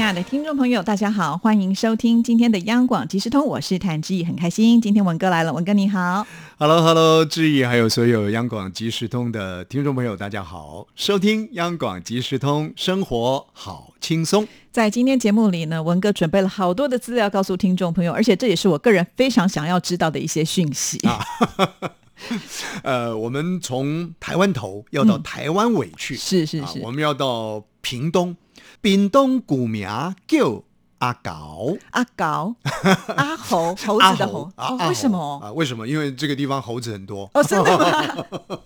亲爱的听众朋友，大家好，欢迎收听今天的央广即时通，我是谭志毅，很开心今天文哥来了，文哥你好。Hello，Hello，志毅，还有所有央广即时通的听众朋友，大家好，收听央广即时通，生活好轻松。在今天节目里呢，文哥准备了好多的资料告诉听众朋友，而且这也是我个人非常想要知道的一些讯息。啊 呃，我们从台湾头要到台湾尾去，啊是是是，我们要到屏东，屏东古名叫阿狗，阿狗、阿猴、猴子的猴，啊阿哦为什么？啊？为什么？因为这个地方猴子很多。哦，真的吗？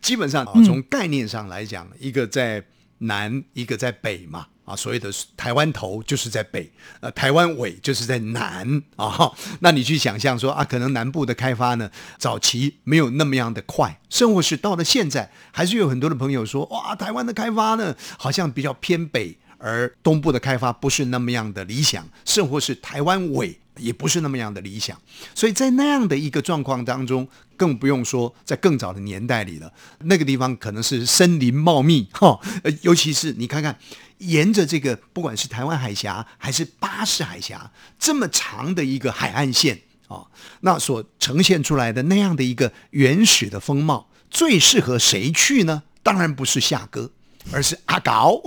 基本上从概念上来讲，一个在南，一个在北嘛。啊，所谓的台湾头就是在北，呃，台湾尾就是在南啊。那你去想象说啊，可能南部的开发呢，早期没有那么样的快，甚或是到了现在，还是有很多的朋友说，哇，台湾的开发呢，好像比较偏北，而东部的开发不是那么样的理想，甚或是台湾尾也不是那么样的理想。所以在那样的一个状况当中，更不用说在更早的年代里了，那个地方可能是森林茂密 哈，尤其是你看看，沿着这个不管是台湾海峡还是巴士海峡这么长的一个海岸线啊，那所呈现出来的那样的一个原始的风貌，最适合谁去呢？当然不是夏哥。而是阿搞，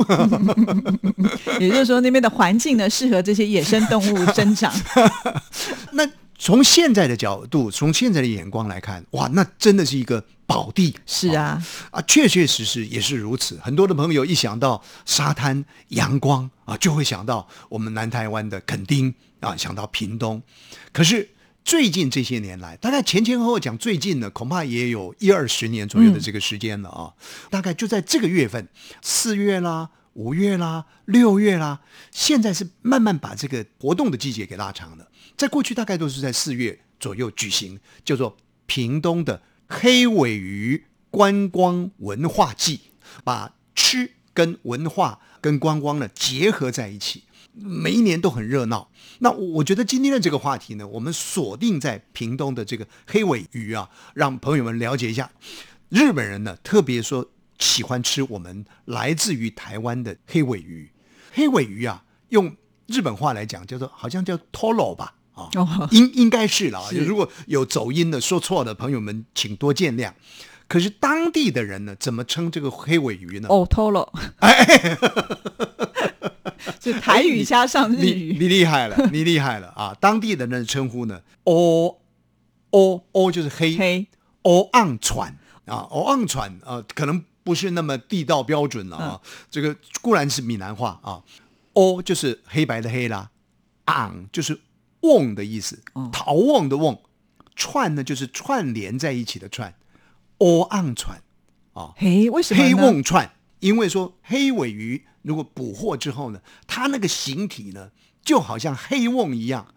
也就是说，那边的环境呢，适合这些野生动物生长。那从现在的角度，从现在的眼光来看，哇，那真的是一个宝地。是啊，啊，确确实实也是如此。很多的朋友一想到沙滩、阳光啊，就会想到我们南台湾的垦丁啊，想到屏东。可是最近这些年来，大概前前后后讲最近呢，恐怕也有一二十年左右的这个时间了啊。大概就在这个月份，四月啦、五月啦、六月啦，现在是慢慢把这个活动的季节给拉长了。在过去大概都是在四月左右举行，叫做屏东的黑尾鱼观光文化季，把吃跟文化跟观光呢结合在一起，每一年都很热闹。那我觉得今天的这个话题呢，我们锁定在屏东的这个黑尾鱼啊，让朋友们了解一下。日本人呢，特别说喜欢吃我们来自于台湾的黑尾鱼。黑尾鱼啊，用日本话来讲叫做好像叫 toro 吧，啊、哦应应该是了啊。如果有走音的说错的朋友们，请多见谅。可是当地的人呢，怎么称这个黑尾鱼呢？哦，tolo，就台语加上日你语，你厉害了，你厉害了啊！当地的人的称呼呢，哦哦哦就是黑黑哦昂船啊，哦昂船啊，可能不是那么地道标准了啊。这个固然是闽南话啊，哦就是黑白的黑啦，昂就是瓮的意思，逃瓮的瓮，串呢就是串联在一起的串，哦昂船。嘿，为什么黑瓮串，因为说黑尾鱼如果捕获之后呢，它那个形体呢，就好像黑瓮一样，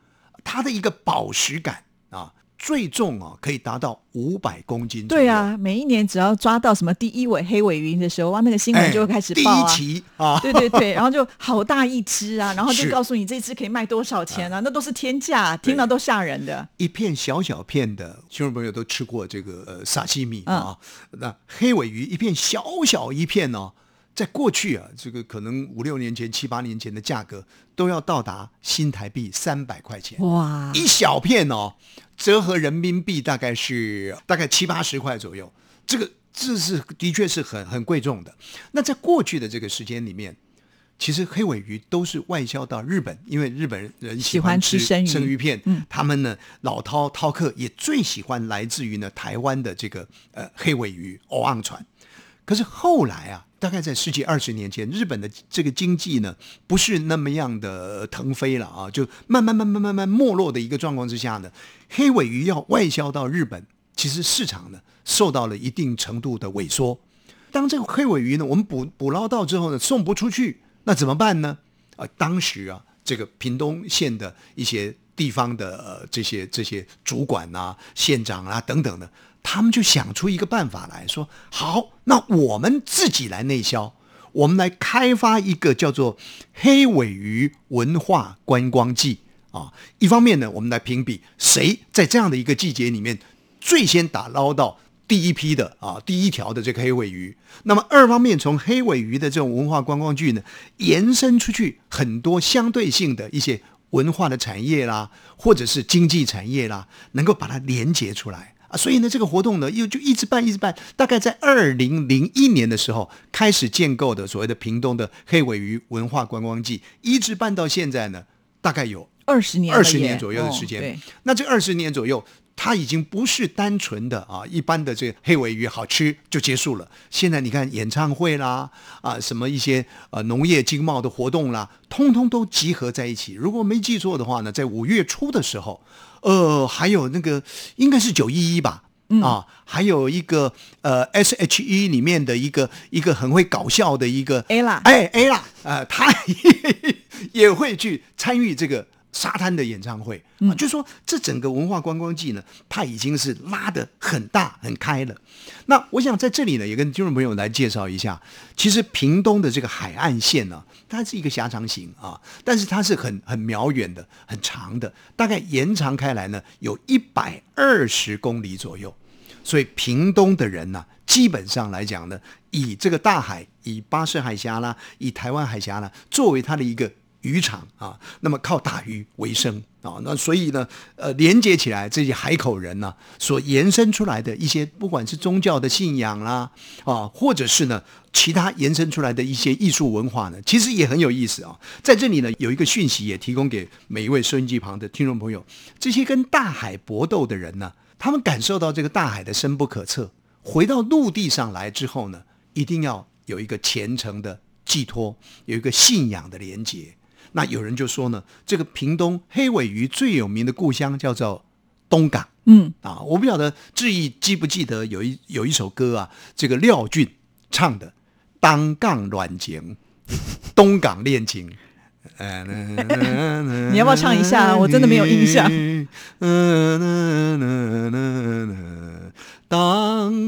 它的一个饱食感啊，最重啊可以达到五百公斤。对，啊，每一年只要抓到什么第一尾黑尾鱼的时候，哇，那个新闻就会开始第一报啊。期啊，对对对，然后就好大一只啊，然后就告诉你这只可以卖多少钱啊，那都是天价，听到都吓人的。一片小小片的，听众朋友都吃过这个呃沙西米嗯啊，那黑尾鱼一片小小一片哦，在过去啊，这个可能五六年前、七八年前的价格都要到达新台币三百块钱。哇，一小片哦，折合人民币大概是大概七八十块左右。这个这是的确是很很贵重的。那在过去的这个时间里面，其实黑尾鱼都是外销到日本，因为日本人喜欢吃喜欢吃生鱼片，嗯他们呢老饕饕客也最喜欢来自于呢台湾的这个呃黑尾鱼欧昂船。可是后来啊，大概在十几二十年前，日本的这个经济呢，不是那么样的腾飞了啊，就慢慢慢慢慢慢没落的一个状况之下呢，黑尾鱼要外销到日本，其实市场呢受到了一定程度的萎缩。当这个黑尾鱼呢，我们捕捕捞到之后呢，送不出去，那怎么办呢？啊、当时啊，这个屏东县的一些地方的呃这些这些主管啊、县长啊等等的，他们就想出一个办法来说：好，那我们自己来内销，我们来开发一个叫做黑尾鱼文化观光季啊。一方面呢，我们来评比谁在这样的一个季节里面最先打捞到第一批的啊第一条的这个黑尾鱼。那么二方面，从黑尾鱼的这种文化观光剧呢，延伸出去很多相对性的一些文化的产业啦，或者是经济产业啦，能够把它连接出来。啊，所以呢，这个活动呢，又就一直办，一直办。大概在二零零一年的时候开始建构的所谓的屏东的黑尾鱼文化观光季，一直办到现在呢，大概有二十年，二十年左右的时间。哦那这二十年左右，它已经不是单纯的啊一般的这个黑尾鱼好吃就结束了。现在你看演唱会啦，啊什么一些呃农业经贸的活动啦，通通都集合在一起。如果没记错的话呢，在五月初的时候，呃，还有那个应该是九一一吧。啊，还有一个呃，S H E 里面的一个一个很会搞笑的一个 Ella 哎 A 啦，呃，他也 也会去参与这个沙滩的演唱会啊，就说这整个文化观光季呢，它已经是拉得很大很开了。那我想在这里呢，也跟听众朋友来介绍一下，其实屏东的这个海岸线呢，它是一个狭长型啊，但是它是很很渺远的、很长的，大概延长开来呢，有一百二十公里左右。所以屏东的人呢、基本上来讲呢，以这个大海，以巴士海峡啦，以台湾海峡啦，作为它的一个渔场啊，那么靠打鱼为生啊，那所以呢，呃，连接起来这些海口人呢、所延伸出来的一些，不管是宗教的信仰啦，啊，或者是呢其他延伸出来的一些艺术文化呢，其实也很有意思啊。在这里呢，有一个讯息也提供给每一位收音机旁的听众朋友，这些跟大海搏斗的人呢，他们感受到这个大海的深不可测，回到陆地上来之后呢，一定要有一个虔诚的寄托，有一个信仰的连接。那有人就说呢，这个屏东黑尾鱼最有名的故乡叫做东港。嗯，啊，我不晓得志毅记不记得有一有一首歌啊，这个廖俊唱的《当港软情》，东港恋情。你要不要唱一下我真的没有印象。当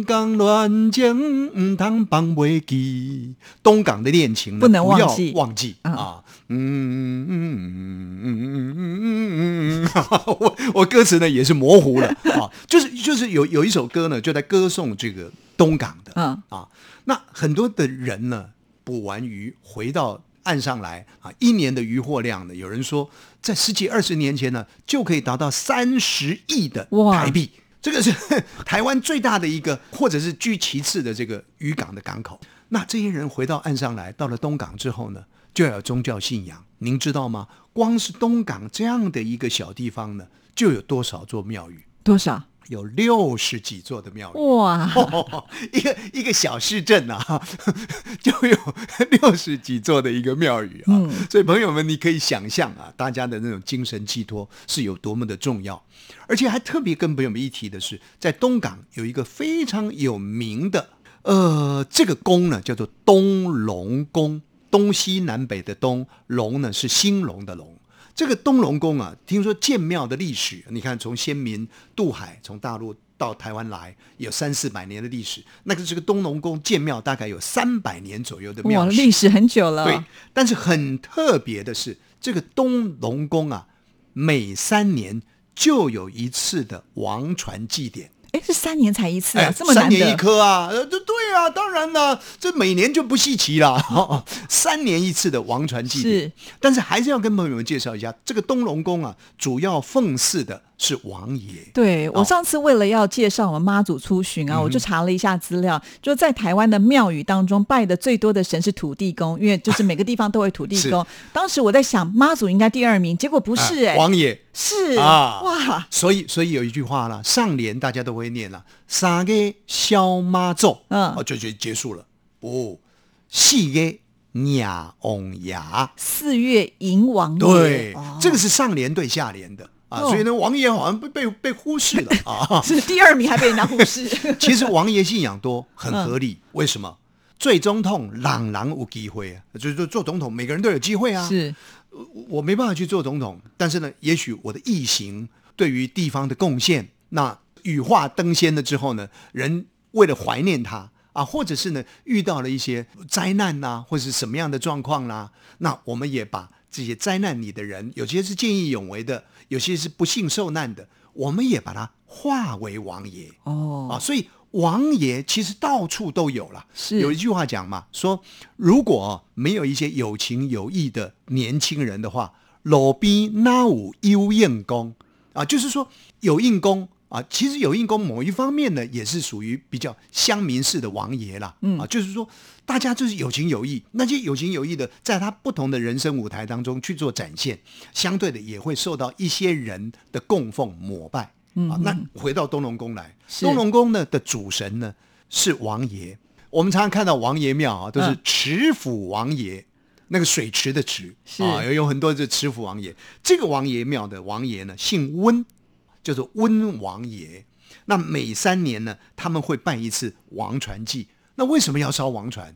港恋情唔通放袂记，东港的恋情不能忘要记忘记。啊。嗯！嗯嗯嗯嗯嗯嗯嗯，我我歌词呢也是模糊了。啊，就是就是有有一首歌呢就在歌颂这个东港的，嗯。啊，那很多的人呢捕完鱼回到岸上来啊，一年的渔获量呢，有人说在十几二十年前呢就可以达到三十亿的哇。台币。这个是 台湾最大的一个，或者是居其次的这个渔港的港口。那这些人回到岸上来，到了东港之后呢，就要有宗教信仰。您知道吗？光是东港这样的一个小地方呢，就有多少座庙宇？多少？有六十几座的庙宇。哇，哦，一个一个小市镇啊，就有 六十几座的一个庙宇啊，所以朋友们，你可以想象啊，大家的那种精神寄托是有多么的重要，而且还特别跟朋友们一提的是，在东港有一个非常有名的，呃，这个宫呢叫做东龙宫，东西南北的东，龙呢是兴隆的隆。这个东龙宫啊，听说建庙的历史，你看从先民渡海从大陆到台湾来，有三四百年的历史。那个这个东龙宫建庙大概有三百年左右的，庙史。历史很久了。对，但是很特别的是，这个东龙宫啊，每三年就有一次的王传祭典。哎，是三年才一次啊，哎这么难三年一得。颗啊，呃，对对啊，当然了，这每年就不稀奇了。三年一次的王传祭典是，但是还是要跟朋友们介绍一下，这个东龙宫啊，主要奉祀的是王爷。对我哦。上次为了要介绍我们妈祖出巡嗯啊，我就查了一下资料，就在台湾的庙宇当中拜的最多的神是土地公，因为就是每个地方都会土地公。当时我在想妈祖应该第二名，结果不是哎、王爷。是啊。哇，所以，所以有一句话啦，上联大家都会念了，三个小妈咒，嗯。哦，就就结束了。哦，四个鸟翁牙，四月迎王爷，对，哦。这个是上联对下联的啊，哦所以呢，王爷好像被被被忽视了 啊。是第二名还被人家忽视。其实王爷信仰多很合理，为什么？最总统朗朗有机会啊，就是说做总统，每个人都有机会啊。是我我没办法去做总统，但是呢，也许我的异行对于地方的贡献，那羽化登仙了之后呢，人为了怀念他啊，或者是呢遇到了一些灾难呐、或者是什么样的状况啦、那我们也把这些灾难里的人，有些是见义勇为的，有些是不幸受难的，我们也把它化为王爷。哦，啊，所以王爷其实到处都有了。是有一句话讲嘛，说如果没有一些有情有义的年轻人的话，路边哪有有应公啊？就是说有应公啊，其实有应公某一方面呢，也是属于比较乡民式的王爷啦。嗯啊，就是说大家就是有情有义，那些有情有义的，在他不同的人生舞台当中去做展现，相对的也会受到一些人的供奉膜拜。啊，那回到东龙宫来，是东龙宫呢的主神呢是王爷。我们常常看到王爷庙啊，都是嗯池府王爷，那个水池的池啊，有有很多是池府王爷。这个王爷庙的王爷呢姓温，叫做温王爷。那每三年呢，他们会办一次王传祭。那为什么要烧王传？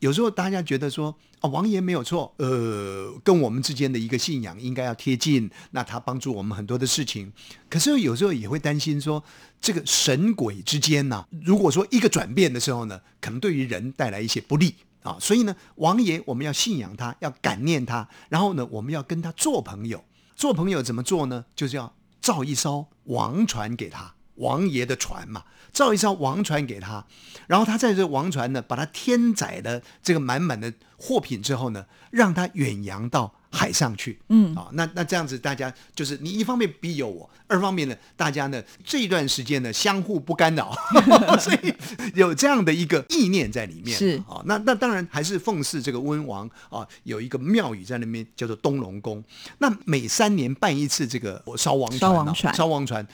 有时候大家觉得说啊，王爷没有错，呃，跟我们之间的一个信仰应该要贴近，那他帮助我们很多的事情。可是有时候也会担心说，这个神鬼之间呐、如果说一个转变的时候呢，可能对于人带来一些不利啊。所以呢，王爷我们要信仰他，要感念他，然后呢，我们要跟他做朋友。做朋友怎么做呢？就是要造一艘王船给他，王爷的船嘛，造一艘王船给他，然后他在这王船呢，把他添载的这个满满的货品之后呢，让他远洋到海上去。嗯啊，那那这样子，大家就是你一方面庇佑我，二方面呢，大家呢这一段时间呢相互不干扰，所以有这样的一个意念在里面。是啊，那那当然还是奉祀这个温王啊，有一个庙宇在那边叫做东龙宫。那每三年办一次这个烧王船、啊，烧王船烧王船，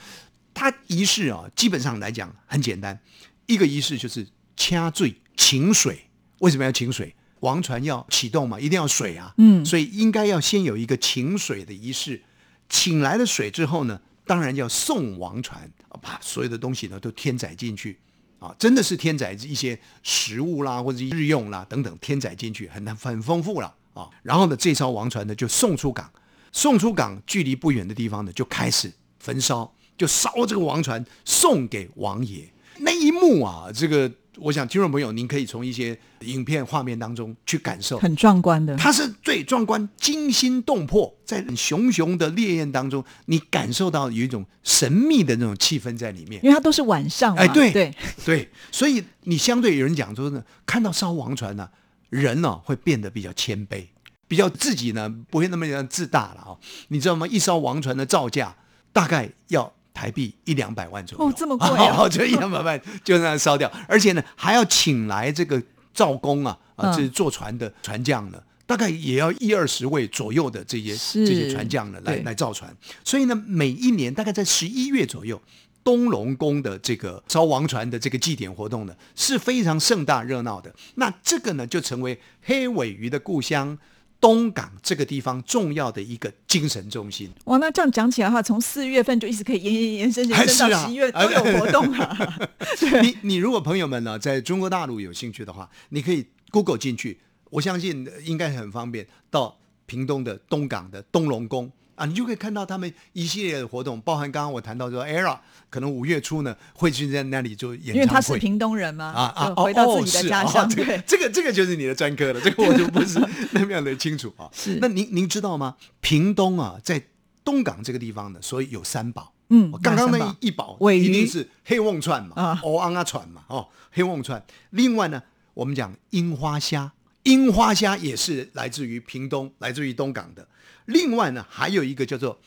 它仪式啊，基本上来讲很简单，一个仪式就是掐醉请水。为什么要请水？王船要启动嘛，一定要水啊。嗯所以应该要先有一个请水的仪式。请来了水之后呢，当然要送王船，把所有的东西呢都添载进去。啊，真的是添载一些食物啦，或者日用啦等等，添载进去很很丰富了啊。然后呢，这艘王船呢就送出港，送出港距离不远的地方呢就开始焚烧，就烧这个王船送给王爷。那一幕啊，这个我想听众朋友您可以从一些影片画面当中去感受，很壮观的。它是最壮观、惊心动魄，在熊熊的烈焰当中，你感受到有一种神秘的那种气氛在里面。因为它都是晚上嘛，哎，对对，对，所以你相对有人讲说呢，看到烧王船呢、人呢、会变得比较谦卑，比较自己呢不会那么样自大了啊、你知道吗？一艘王船的造价大概要台币一两百万左右，哦这么贵啊 哦，就一两百万就那样烧掉，而且呢还要请来这个造工啊啊，是坐船的船匠呢。大概也要一二十位左右的这些是这些船匠呢，来对来造船。所以呢，每一年大概在十一月左右，东龙宫的这个烧王船的这个祭典活动呢，是非常盛大热闹的。那这个呢，就成为黑尾鱼的故乡东港这个地方重要的一个精神中心。哇，那这样讲起来的话，从四月份就一直可以延延延伸延伸到十一月都有活动啊。你你如果朋友们呢，在中国大陆有兴趣的话，你可以 Google 进去，我相信呃应该很方便到屏东的东港的东龙宫啊，你就可以看到他们一系列的活动，包含刚刚我谈到说，ERA 可能五月初呢会去在那里做演唱会，因为他是屏东人嘛，啊啊，回到哦自己的家乡，哦这个对，这个这个就是你的专科了，这个我就不是 那么样的清楚啊。是那您您知道吗？屏东啊，在东港这个地方呢，所以有三宝。嗯刚刚那一一宝一定是黑瓮串嘛，啊欧昂啊串嘛，哦，黑瓮串。另外呢，我们讲樱花虾，樱花虾也是来自于屏东，来自于东港的。另外呢，还有一个叫做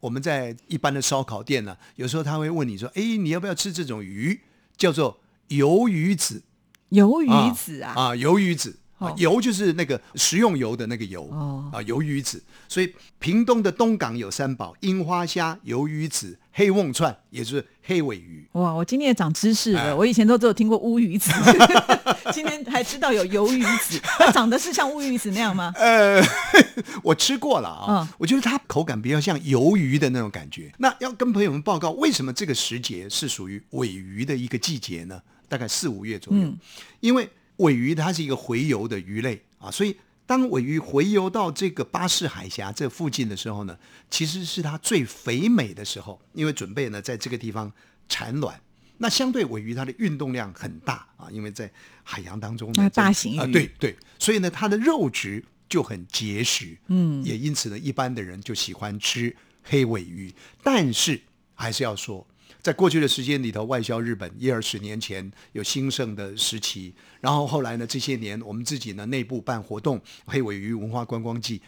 我们在一般的烧烤店呢，有时候他会问你说，哎，你要不要吃这种鱼？叫做鱿鱼子。鱿鱼子啊，啊，鱿鱼子。油就是那个食用油的那个油、哦啊，鱿鱼子。所以屏东的东港有三宝：樱花虾、鱿鱼子、黑瓮串，也就是黑尾鱼。哇，我今天也长知识了，哎我以前都只有听过乌鱼子，今天还知道有鱿鱼子，它长得是像乌鱼子那样吗？呃，我吃过了啊，嗯我觉得它口感比较像鱿鱼的那种感觉。那要跟朋友们报告，为什么这个时节是属于尾鱼的一个季节呢？大概四五月左右，嗯因为尾鱼它是一个洄游的鱼类啊，所以当尾鱼洄游到这个巴士海峡这附近的时候呢，其实是它最肥美的时候，因为准备呢在这个地方产卵。那相对尾鱼它的运动量很大啊，因为在海洋当中呢那大型鱼啊，对对，所以呢它的肉质就很结实，嗯，也因此呢一般的人就喜欢吃黑尾鱼。但是还是要说，在过去的时间里头，外销日本一二十年前有兴盛的时期，然后后来呢这些年我们自己呢内部办活动，黑尾鱼文化观光季，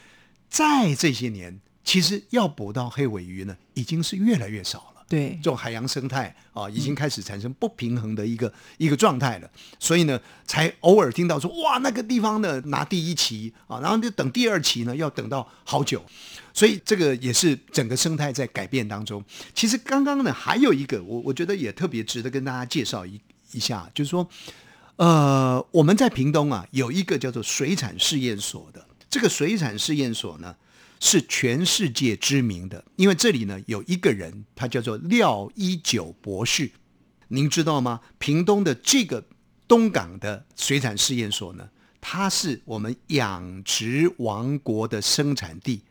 在这些年其实要捕到黑尾鱼呢已经是越来越少了。对这种海洋生态啊，已经开始产生不平衡的一个、一个状态了。所以呢，才偶尔听到说，哇，那个地方呢拿第一期啊，然后就等第二期呢，要等到好久。所以这个也是整个生态在改变当中。其实刚刚呢，还有一个我我觉得也特别值得跟大家介绍一一下，就是说，呃，我们在屏东啊有一个叫做水产试验所的，这个水产试验所呢。是全世界知名的，因为这里呢有一个人，他叫做廖一九博士，您知道吗？屏东的这个东港的水产试验所呢，它是我们养殖王国的生产地。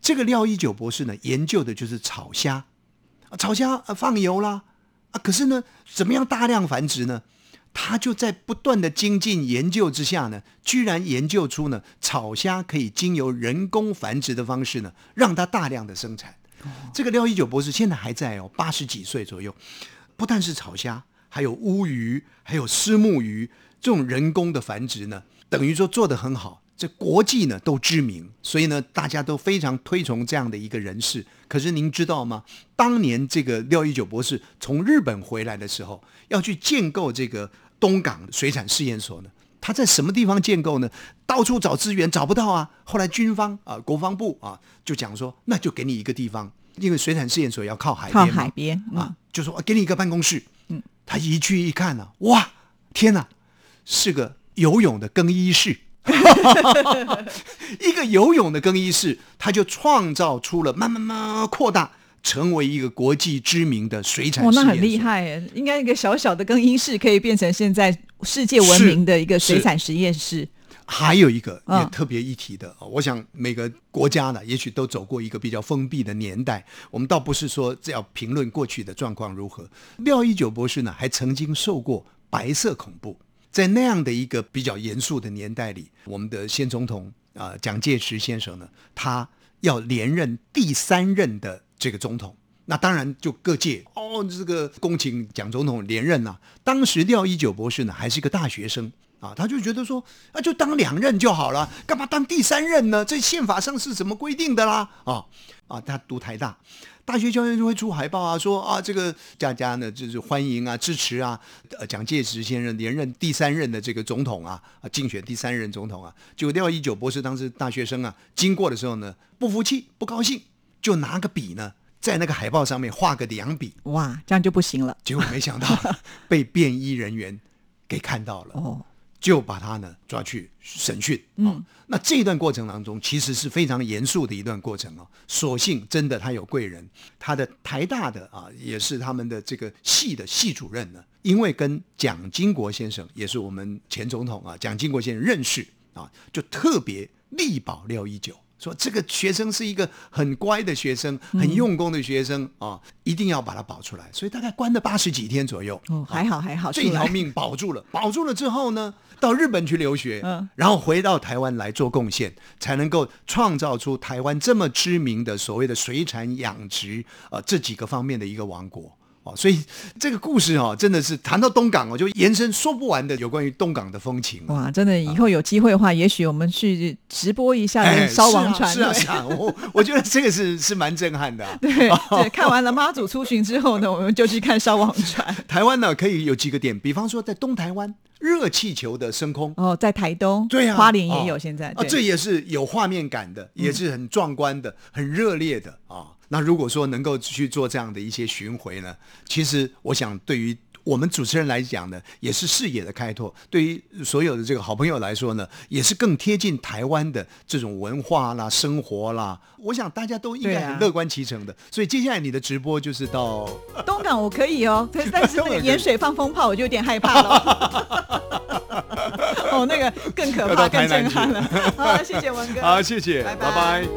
这个廖一九博士呢，研究的就是草虾，啊草虾呃放油啦，啊可是呢，怎么样大量繁殖呢？他就在不断的精进研究之下呢，居然研究出呢，草虾可以经由人工繁殖的方式呢，让它大量的生产。这个廖一九博士现在还在哦，八十几岁左右。不但是草虾，还有乌鱼，还有虱目鱼，这种人工的繁殖呢，等于说做得很好，这国际呢都知名，所以呢大家都非常推崇这样的一个人士。可是您知道吗？当年这个廖一九博士从日本回来的时候，要去建构这个东港水产试验所呢，他在什么地方建构呢？到处找资源找不到啊。后来军方啊，国防部啊就讲说，那就给你一个地方，因为水产试验所要靠海靠边嘛海边啊，就说、啊给你一个办公室。嗯，他一去一看呢、哇，天哪，是个游泳的更衣室。一个游泳的更衣室，它就创造出了慢慢慢慢扩大，成为一个国际知名的水产。那很厉害耶！应该一个小小的更衣室可以变成现在世界闻名的一个水产实验室。还有一个也嗯特别一提的，哦我想每个国家呢，也许都走过一个比较封闭的年代。我们倒不是说这要评论过去的状况如何。廖一九博士呢，还曾经受过白色恐怖，在那样的一个比较严肃的年代里，我们的先总统啊、蒋介石先生呢，他要连任第三任的这个总统。那当然，就各界哦，这个恭请蒋总统连任啊。当时廖一九博士呢，还是一个大学生啊，他就觉得说，啊，就当两任就好了，干嘛当第三任呢？这宪法上是怎么规定的啦？啊啊，他读台大，大学教育就会出海报啊，说啊，这个大家呢就是欢迎啊，支持啊，呃，蒋介石先生连任第三任的这个总统啊，啊，竞选第三任总统啊。结果廖一九博士当时大学生啊，经过的时候呢，不服气，不高兴，就拿个笔呢，在那个海报上面画个两笔，哇，这样就不行了结果没想到 被便衣人员给看到了。哦。就把他呢抓去审讯。嗯，那这一段过程当中，其实是非常严肃的一段过程哦。所幸真的他有贵人，他的台大的啊，也是他们的这个系的系主任呢，因为跟蒋经国先生，也是我们前总统啊，蒋经国先生认识啊，就特别力保廖一九。说这个学生是一个很乖的学生，很用功的学生啊，一定要把他保出来。所以大概关了八十几天左右。哦，还好还好，这条命保住了，保住了之后呢，到日本去留学，嗯然后回到台湾来做贡献，才能够创造出台湾这么知名的所谓的水产养殖呃这几个方面的一个王国。哦，所以这个故事哦，真的是谈到东港我，就延伸说不完的有关于东港的风情啊。哇，真的，以后有机会的话，也许我们去直播一下那个烧王船，是啊，对是啊，是啊我我觉得这个是是蛮震撼的、啊。对对，看完了妈祖出巡之后呢，我们就去看烧王船。台湾呢，可以有几个点，比方说在东台湾热气球的升空，哦，在台东，对啊，花莲也有哦现在，啊，这也是有画面感的，也是很壮观的，很热烈的啊。那如果说能够去做这样的一些巡回呢，其实我想对于我们主持人来讲呢，也是视野的开拓；对于所有的这个好朋友来说呢，也是更贴近台湾的这种文化啦、生活啦。我想大家都应该很乐观其成的。所以接下来你的直播就是到 东港我可以哦，但是那个盐水放风炮我就有点害怕了。哦，那个个更可怕、更震撼了。好，谢谢文哥。好，谢谢，拜拜拜